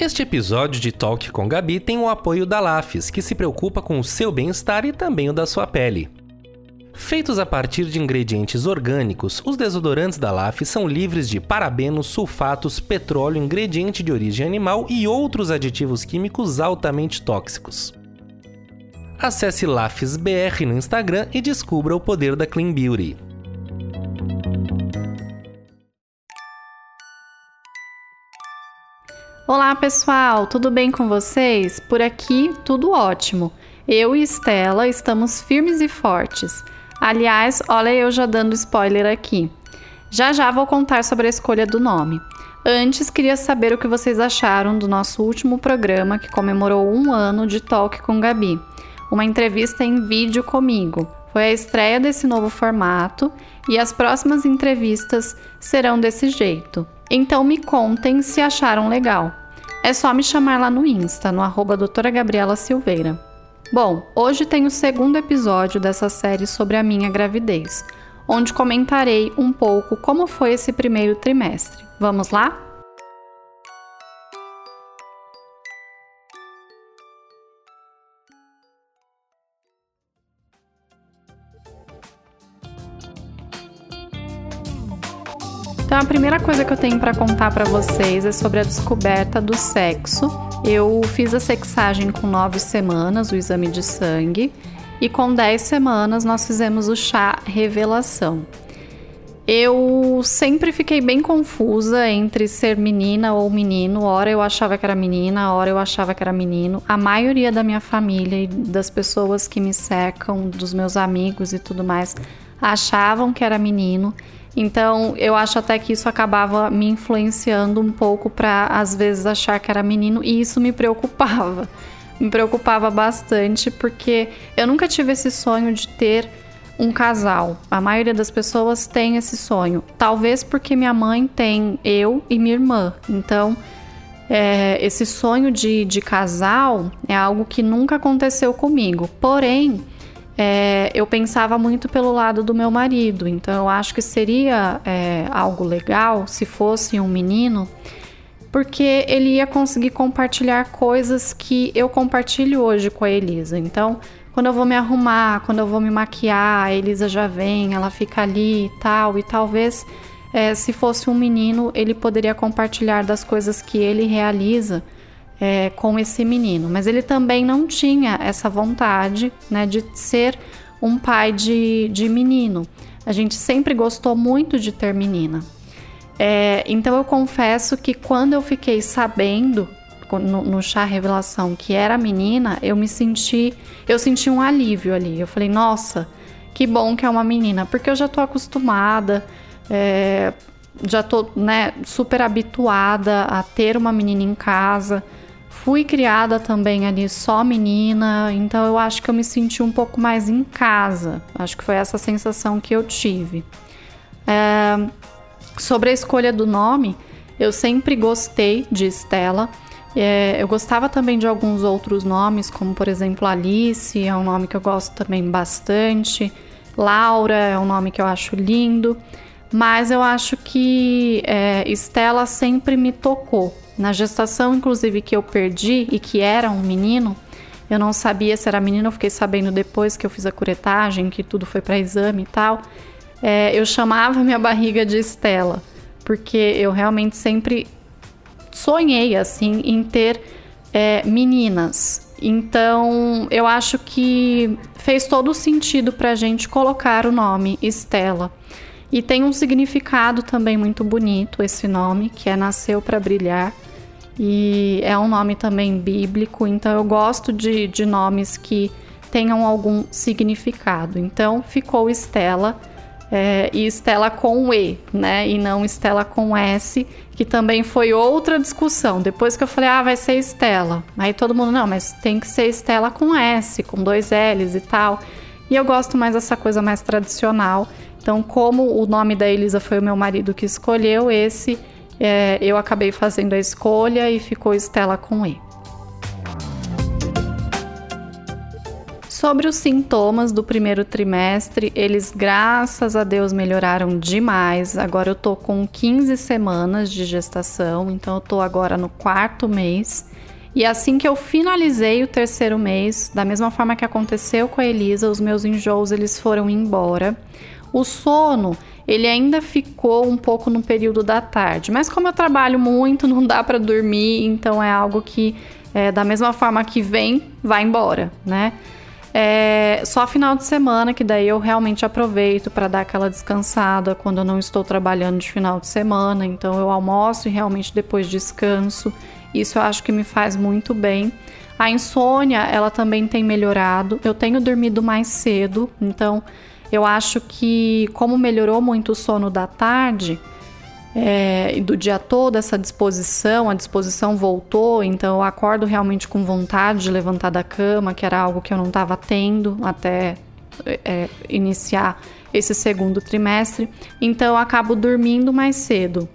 Este episódio de Talk com Gabi tem o apoio da Lafes, que se preocupa com o seu bem-estar e também o da sua pele. Feitos a partir de ingredientes orgânicos, os desodorantes da LAF são livres de parabenos, sulfatos, petróleo, ingrediente de origem animal e outros aditivos químicos altamente tóxicos. Acesse LAFESBR no Instagram e descubra o poder da Clean Beauty. Olá pessoal, tudo bem com vocês? Por aqui, tudo ótimo. Eu e Estela estamos firmes e fortes. Aliás, olha eu já dando spoiler aqui. Já já vou contar sobre a escolha do nome. Antes, queria saber o que vocês acharam do nosso último programa que comemorou um ano de Talk com Gabi. Uma entrevista em vídeo comigo. Foi a estreia desse novo formato e as próximas entrevistas serão desse jeito. Então me contem se acharam legal. É só me chamar lá no Insta, no arroba doutora Gabriela Silveira. Bom, hoje tem o segundo episódio dessa série sobre a minha gravidez, onde comentarei um pouco como foi esse primeiro trimestre. Vamos lá? Então a primeira coisa que eu tenho para contar para vocês é sobre a descoberta do sexo. Eu fiz a sexagem com nove semanas, o exame de sangue, e com dez semanas nós fizemos o chá revelação. Eu sempre fiquei bem confusa entre ser menina ou menino. Hora eu achava que era menina, hora eu achava que era menino. A maioria da minha família e das pessoas que me cercam, dos meus amigos e tudo mais, achavam que era menino. Então, eu acho até que isso acabava me influenciando um pouco para às vezes achar que era menino e isso me preocupava. Me preocupava bastante porque eu nunca tive esse sonho de ter um casal. A maioria das pessoas tem esse sonho. Talvez porque minha mãe tem eu e minha irmã. Então, é, esse sonho de, de casal é algo que nunca aconteceu comigo. Porém, é, eu pensava muito pelo lado do meu marido. Então eu acho que seria é, algo legal se fosse um menino, porque ele ia conseguir compartilhar coisas que eu compartilho hoje com a Elisa. Então, quando eu vou me arrumar, quando eu vou me maquiar, a Elisa já vem, ela fica ali e tal, e talvez é, se fosse um menino, ele poderia compartilhar das coisas que ele realiza é, com esse menino, mas ele também não tinha essa vontade né, de ser um pai de, de menino. A gente sempre gostou muito de ter menina. É, então eu confesso que quando eu fiquei sabendo no, no, chá revelação que era menina, eu me senti, eu senti um alívio ali. Eu falei, nossa, que bom que é uma menina, porque eu já tô acostumada, é, já tô né, super habituada a ter uma menina em casa fui criada também ali só menina, então eu acho que eu me senti um pouco mais em casa. Acho que foi essa sensação que eu tive. É, sobre a escolha do nome, eu sempre gostei de Estela. É, eu gostava também de alguns outros nomes, como por exemplo Alice, é um nome que eu gosto também bastante. Laura é um nome que eu acho lindo. Mas eu acho que é, Estela sempre me tocou. Na gestação, inclusive, que eu perdi e que era um menino, eu não sabia se era menino, eu fiquei sabendo depois que eu fiz a curetagem, que tudo foi para exame e tal. É, eu chamava minha barriga de Estela, porque eu realmente sempre sonhei assim em ter é, meninas. Então eu acho que fez todo sentido para a gente colocar o nome Estela. E tem um significado também muito bonito esse nome, que é Nasceu para Brilhar. E é um nome também bíblico, então eu gosto de, de nomes que tenham algum significado. Então ficou Estela é, e Estela com E, né? E não Estela com S, que também foi outra discussão. Depois que eu falei, ah, vai ser Estela. Aí todo mundo, não, mas tem que ser Estela com S, com dois L's e tal. E eu gosto mais dessa coisa mais tradicional. Então, como o nome da Elisa foi o meu marido que escolheu, esse é, eu acabei fazendo a escolha e ficou Estela com E. Sobre os sintomas do primeiro trimestre, eles graças a Deus melhoraram demais. Agora eu tô com 15 semanas de gestação, então eu tô agora no quarto mês. E assim que eu finalizei o terceiro mês, da mesma forma que aconteceu com a Elisa, os meus enjoos eles foram embora. O sono, ele ainda ficou um pouco no período da tarde, mas como eu trabalho muito, não dá para dormir, então é algo que é, da mesma forma que vem, vai embora, né? É só final de semana que daí eu realmente aproveito para dar aquela descansada quando eu não estou trabalhando de final de semana. Então eu almoço e realmente depois descanso. Isso eu acho que me faz muito bem. A insônia, ela também tem melhorado. Eu tenho dormido mais cedo, então eu acho que como melhorou muito o sono da tarde, é, do dia todo, essa disposição, a disposição voltou, então eu acordo realmente com vontade de levantar da cama, que era algo que eu não estava tendo até é, iniciar esse segundo trimestre, então eu acabo dormindo mais cedo.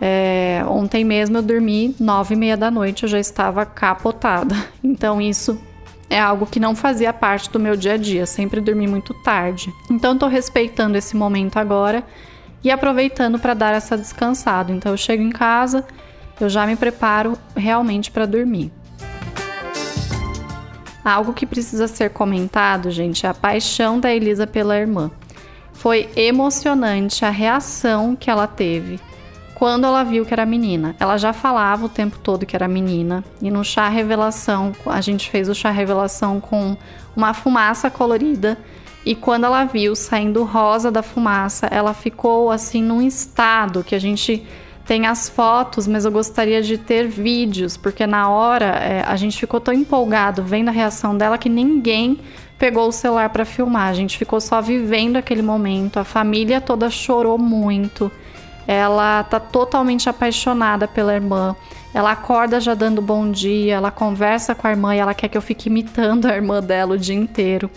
É, ontem mesmo eu dormi nove e meia da noite, eu já estava capotada. Então isso é algo que não fazia parte do meu dia a dia, sempre dormi muito tarde. Então estou respeitando esse momento agora e aproveitando para dar essa descansada. Então eu chego em casa, eu já me preparo realmente para dormir. Algo que precisa ser comentado, gente, é a paixão da Elisa pela irmã. Foi emocionante a reação que ela teve quando ela viu que era menina. Ela já falava o tempo todo que era menina. E no chá revelação, a gente fez o chá revelação com uma fumaça colorida e quando ela viu saindo rosa da fumaça, ela ficou assim num estado que a gente tem as fotos, mas eu gostaria de ter vídeos, porque na hora é, a gente ficou tão empolgado vendo a reação dela que ninguém pegou o celular para filmar. A gente ficou só vivendo aquele momento. A família toda chorou muito. Ela tá totalmente apaixonada pela irmã. Ela acorda já dando bom dia, ela conversa com a irmã e ela quer que eu fique imitando a irmã dela o dia inteiro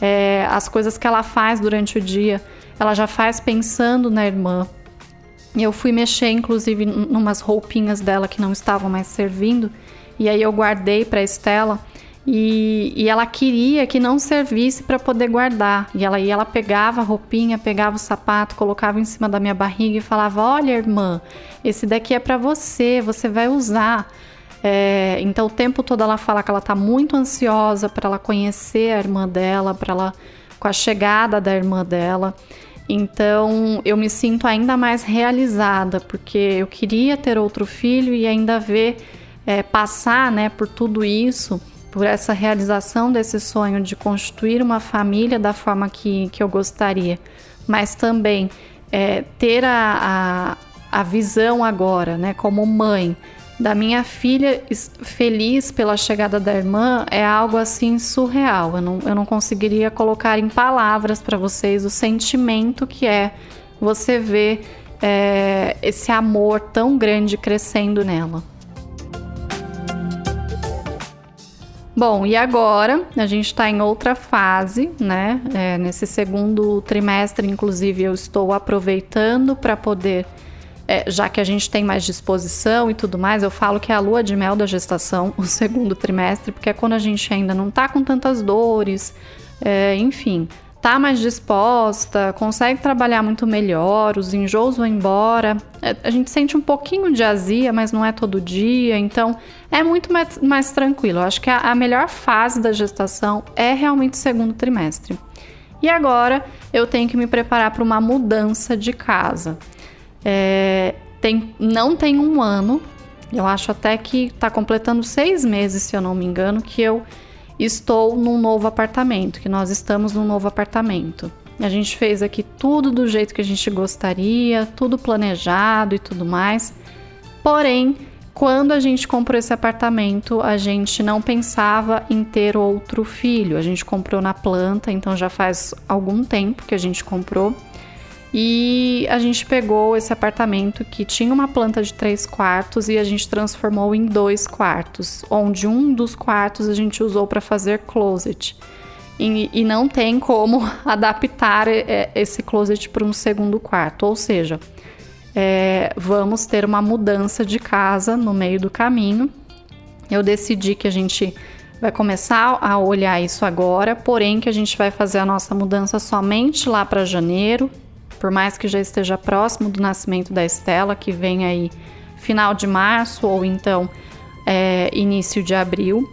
é, as coisas que ela faz durante o dia, ela já faz pensando na irmã. Eu fui mexer, inclusive, em umas roupinhas dela que não estavam mais servindo, e aí eu guardei para Estela. E, e, ela queria que não servisse para poder guardar. E ela, e ela pegava a roupinha, pegava o sapato, colocava em cima da minha barriga e falava: Olha, irmã, esse daqui é para você, você vai usar. É, então o tempo todo ela fala que ela está muito ansiosa para ela conhecer a irmã dela, para ela com a chegada da irmã dela. Então eu me sinto ainda mais realizada porque eu queria ter outro filho e ainda ver é, passar, né, por tudo isso, por essa realização desse sonho de constituir uma família da forma que, que eu gostaria, mas também é, ter a, a, a visão agora, né, como mãe da minha filha feliz pela chegada da irmã é algo assim surreal. Eu não, eu não conseguiria colocar em palavras para vocês o sentimento que é você ver é, esse amor tão grande crescendo nela. Bom, e agora a gente está em outra fase, né? É, nesse segundo trimestre, inclusive, eu estou aproveitando para poder é, já que a gente tem mais disposição e tudo mais, eu falo que é a lua de mel da gestação, o segundo trimestre, porque é quando a gente ainda não tá com tantas dores, é, enfim, tá mais disposta, consegue trabalhar muito melhor, os enjoos vão embora, é, a gente sente um pouquinho de azia, mas não é todo dia, então é muito mais, mais tranquilo. Eu acho que a, a melhor fase da gestação é realmente o segundo trimestre. E agora eu tenho que me preparar para uma mudança de casa. É, tem, não tem um ano, eu acho até que está completando seis meses, se eu não me engano, que eu estou num novo apartamento, que nós estamos num novo apartamento. A gente fez aqui tudo do jeito que a gente gostaria, tudo planejado e tudo mais. Porém, quando a gente comprou esse apartamento, a gente não pensava em ter outro filho. A gente comprou na planta, então já faz algum tempo que a gente comprou. E a gente pegou esse apartamento que tinha uma planta de três quartos e a gente transformou em dois quartos, onde um dos quartos a gente usou para fazer closet. E, e, não tem como adaptar é, esse closet para um segundo quarto, ou seja, é, vamos ter uma mudança de casa no meio do caminho. Eu decidi que a gente vai começar a olhar isso agora, porém que a gente vai fazer a nossa mudança somente lá para janeiro, por mais que já esteja próximo do nascimento da Estela, que vem aí final de março ou então é, início de abril,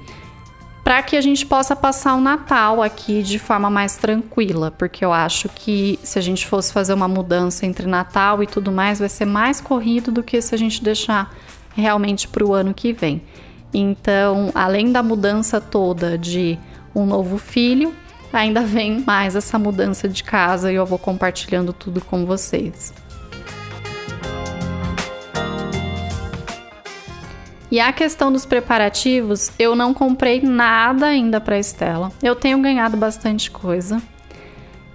para que a gente possa passar o Natal aqui de forma mais tranquila, porque eu acho que se a gente fosse fazer uma mudança entre Natal e tudo mais, vai ser mais corrido do que se a gente deixar realmente para o ano que vem. Então, além da mudança toda de um novo filho, ainda vem mais essa mudança de casa e eu vou compartilhando tudo com vocês. E a questão dos preparativos, eu não comprei nada ainda para Estela. Eu tenho ganhado bastante coisa.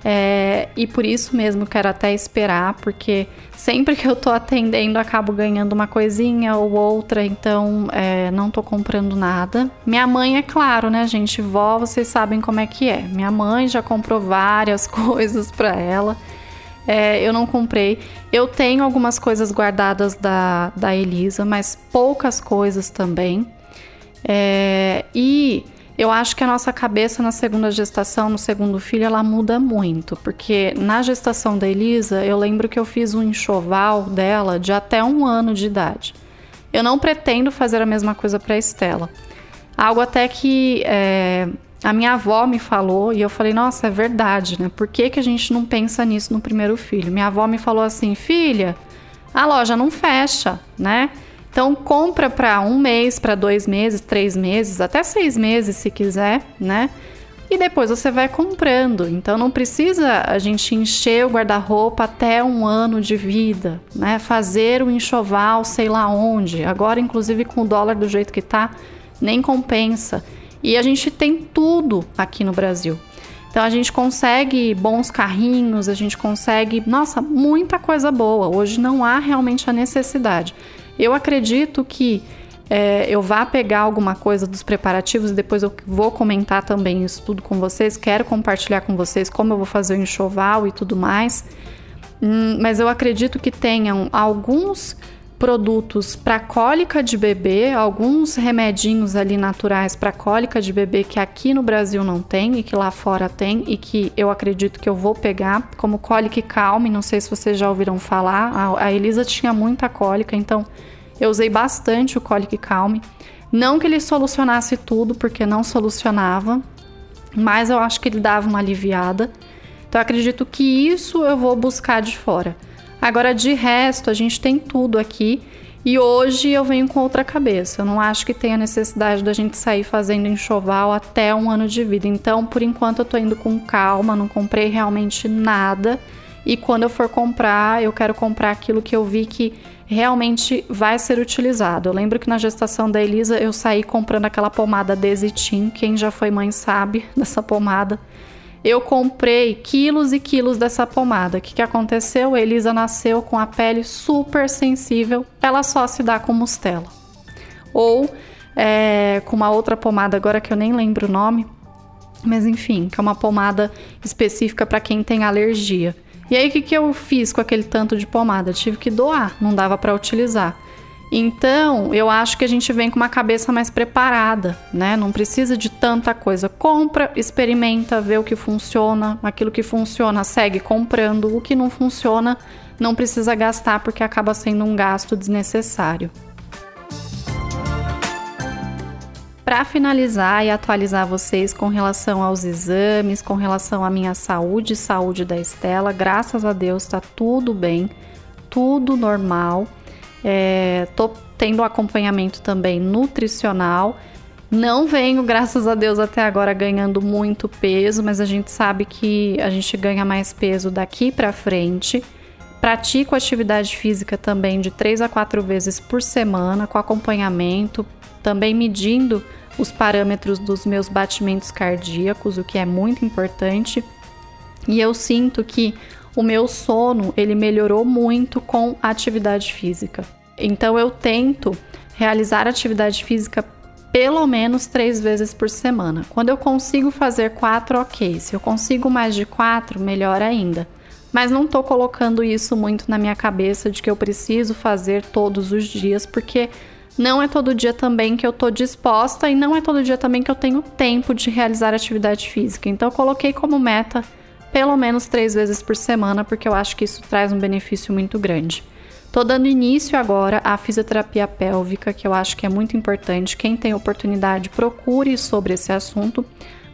É, e por isso mesmo quero até esperar, porque sempre que eu tô atendendo acabo ganhando uma coisinha ou outra, então é, não tô comprando nada. Minha mãe, é claro, né, gente? Vó, vocês sabem como é que é. Minha mãe já comprou várias coisas para ela. É, eu não comprei. Eu tenho algumas coisas guardadas da, da Elisa, mas poucas coisas também. É, e eu acho que a nossa cabeça na segunda gestação, no segundo filho, ela muda muito, porque na gestação da Elisa, eu lembro que eu fiz um enxoval dela de até um ano de idade. Eu não pretendo fazer a mesma coisa para Estela. Algo até que é, a minha avó me falou e eu falei, nossa, é verdade, né? Por que, que a gente não pensa nisso no primeiro filho? Minha avó me falou assim, filha, a loja não fecha, né? Então compra para um mês, para dois meses, três meses, até seis meses se quiser, né? E depois você vai comprando. Então não precisa a gente encher o guarda-roupa até um ano de vida, né? Fazer o enxoval, sei lá onde. Agora, inclusive com o dólar do jeito que tá, nem compensa. E a gente tem tudo aqui no Brasil. Então a gente consegue bons carrinhos, a gente consegue, nossa, muita coisa boa. Hoje não há realmente a necessidade. Eu acredito que é, eu vá pegar alguma coisa dos preparativos e depois eu vou comentar também isso tudo com vocês. Quero compartilhar com vocês como eu vou fazer o enxoval e tudo mais. Hum, mas eu acredito que tenham alguns produtos para cólica de bebê, alguns remedinhos ali naturais para cólica de bebê que aqui no Brasil não tem e que lá fora tem e que eu acredito que eu vou pegar, como cólica calme, não sei se vocês já ouviram falar. A, Elisa tinha muita cólica, então eu usei bastante o cólica calme. Não que ele solucionasse tudo, porque não solucionava, mas eu acho que ele dava uma aliviada. Então acredito que isso eu vou buscar de fora. Agora, de resto, a gente tem tudo aqui. E hoje eu venho com outra cabeça. Eu não acho que tenha necessidade da gente sair fazendo enxoval até um ano de vida. Então, por enquanto, eu tô indo com calma, não comprei realmente nada. E quando eu for comprar, eu quero comprar aquilo que eu vi que realmente vai ser utilizado. Eu lembro que na gestação da Elisa eu saí comprando aquela pomada Desitin. Quem já foi mãe sabe dessa pomada eu comprei quilos e quilos dessa pomada. O que, que aconteceu? A Elisa nasceu com a pele super sensível, ela só se dá com mustela. Ou é, com uma outra pomada, agora que eu nem lembro o nome, mas enfim, que é uma pomada específica para quem tem alergia. E aí, o que, que eu fiz com aquele tanto de pomada? Eu tive que doar, não dava para utilizar. Então, eu acho que a gente vem com uma cabeça mais preparada, né? Não precisa de tanta coisa. Compra, experimenta, vê o que funciona. Aquilo que funciona, segue comprando. O que não funciona, não precisa gastar porque acaba sendo um gasto desnecessário. Para finalizar e atualizar vocês com relação aos exames, com relação à minha saúde e saúde da Estela, graças a Deus está tudo bem, tudo normal. É, tô tendo acompanhamento também nutricional. Não venho, graças a Deus, até agora ganhando muito peso, mas a gente sabe que a gente ganha mais peso daqui para frente. Pratico atividade física também de 3 a 4 vezes por semana, com acompanhamento, também medindo os parâmetros dos meus batimentos cardíacos, o que é muito importante. E eu sinto que o meu sono ele melhorou muito com a atividade física. Então eu tento realizar atividade física pelo menos três vezes por semana. Quando eu consigo fazer quatro, ok. Se eu consigo mais de quatro, melhor ainda. Mas não estou colocando isso muito na minha cabeça de que eu preciso fazer todos os dias, porque não é todo dia também que eu estou disposta e não é todo dia também que eu tenho tempo de realizar atividade física. Então eu coloquei como meta pelo menos três vezes por semana, porque eu acho que isso traz um benefício muito grande. Tô dando início agora à fisioterapia pélvica, que eu acho que é muito importante. Quem tem oportunidade, procure sobre esse assunto.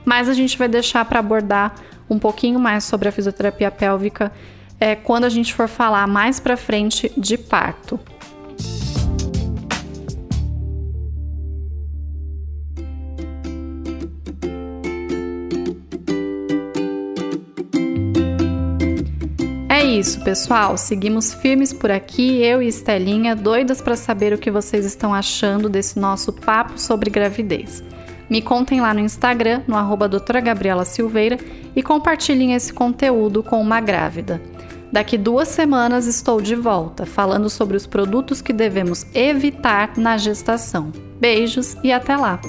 Mas a gente vai deixar para abordar um pouquinho mais sobre a fisioterapia pélvica é, quando a gente for falar mais para frente de parto. Isso, pessoal. Seguimos firmes por aqui, eu e Estelinha, doidas para saber o que vocês estão achando desse nosso papo sobre gravidez. Me contem lá no Instagram, no arroba doutora Gabriela Silveira, e compartilhem esse conteúdo com uma grávida. Daqui duas semanas estou de volta, falando sobre os produtos que devemos evitar na gestação. Beijos e até lá!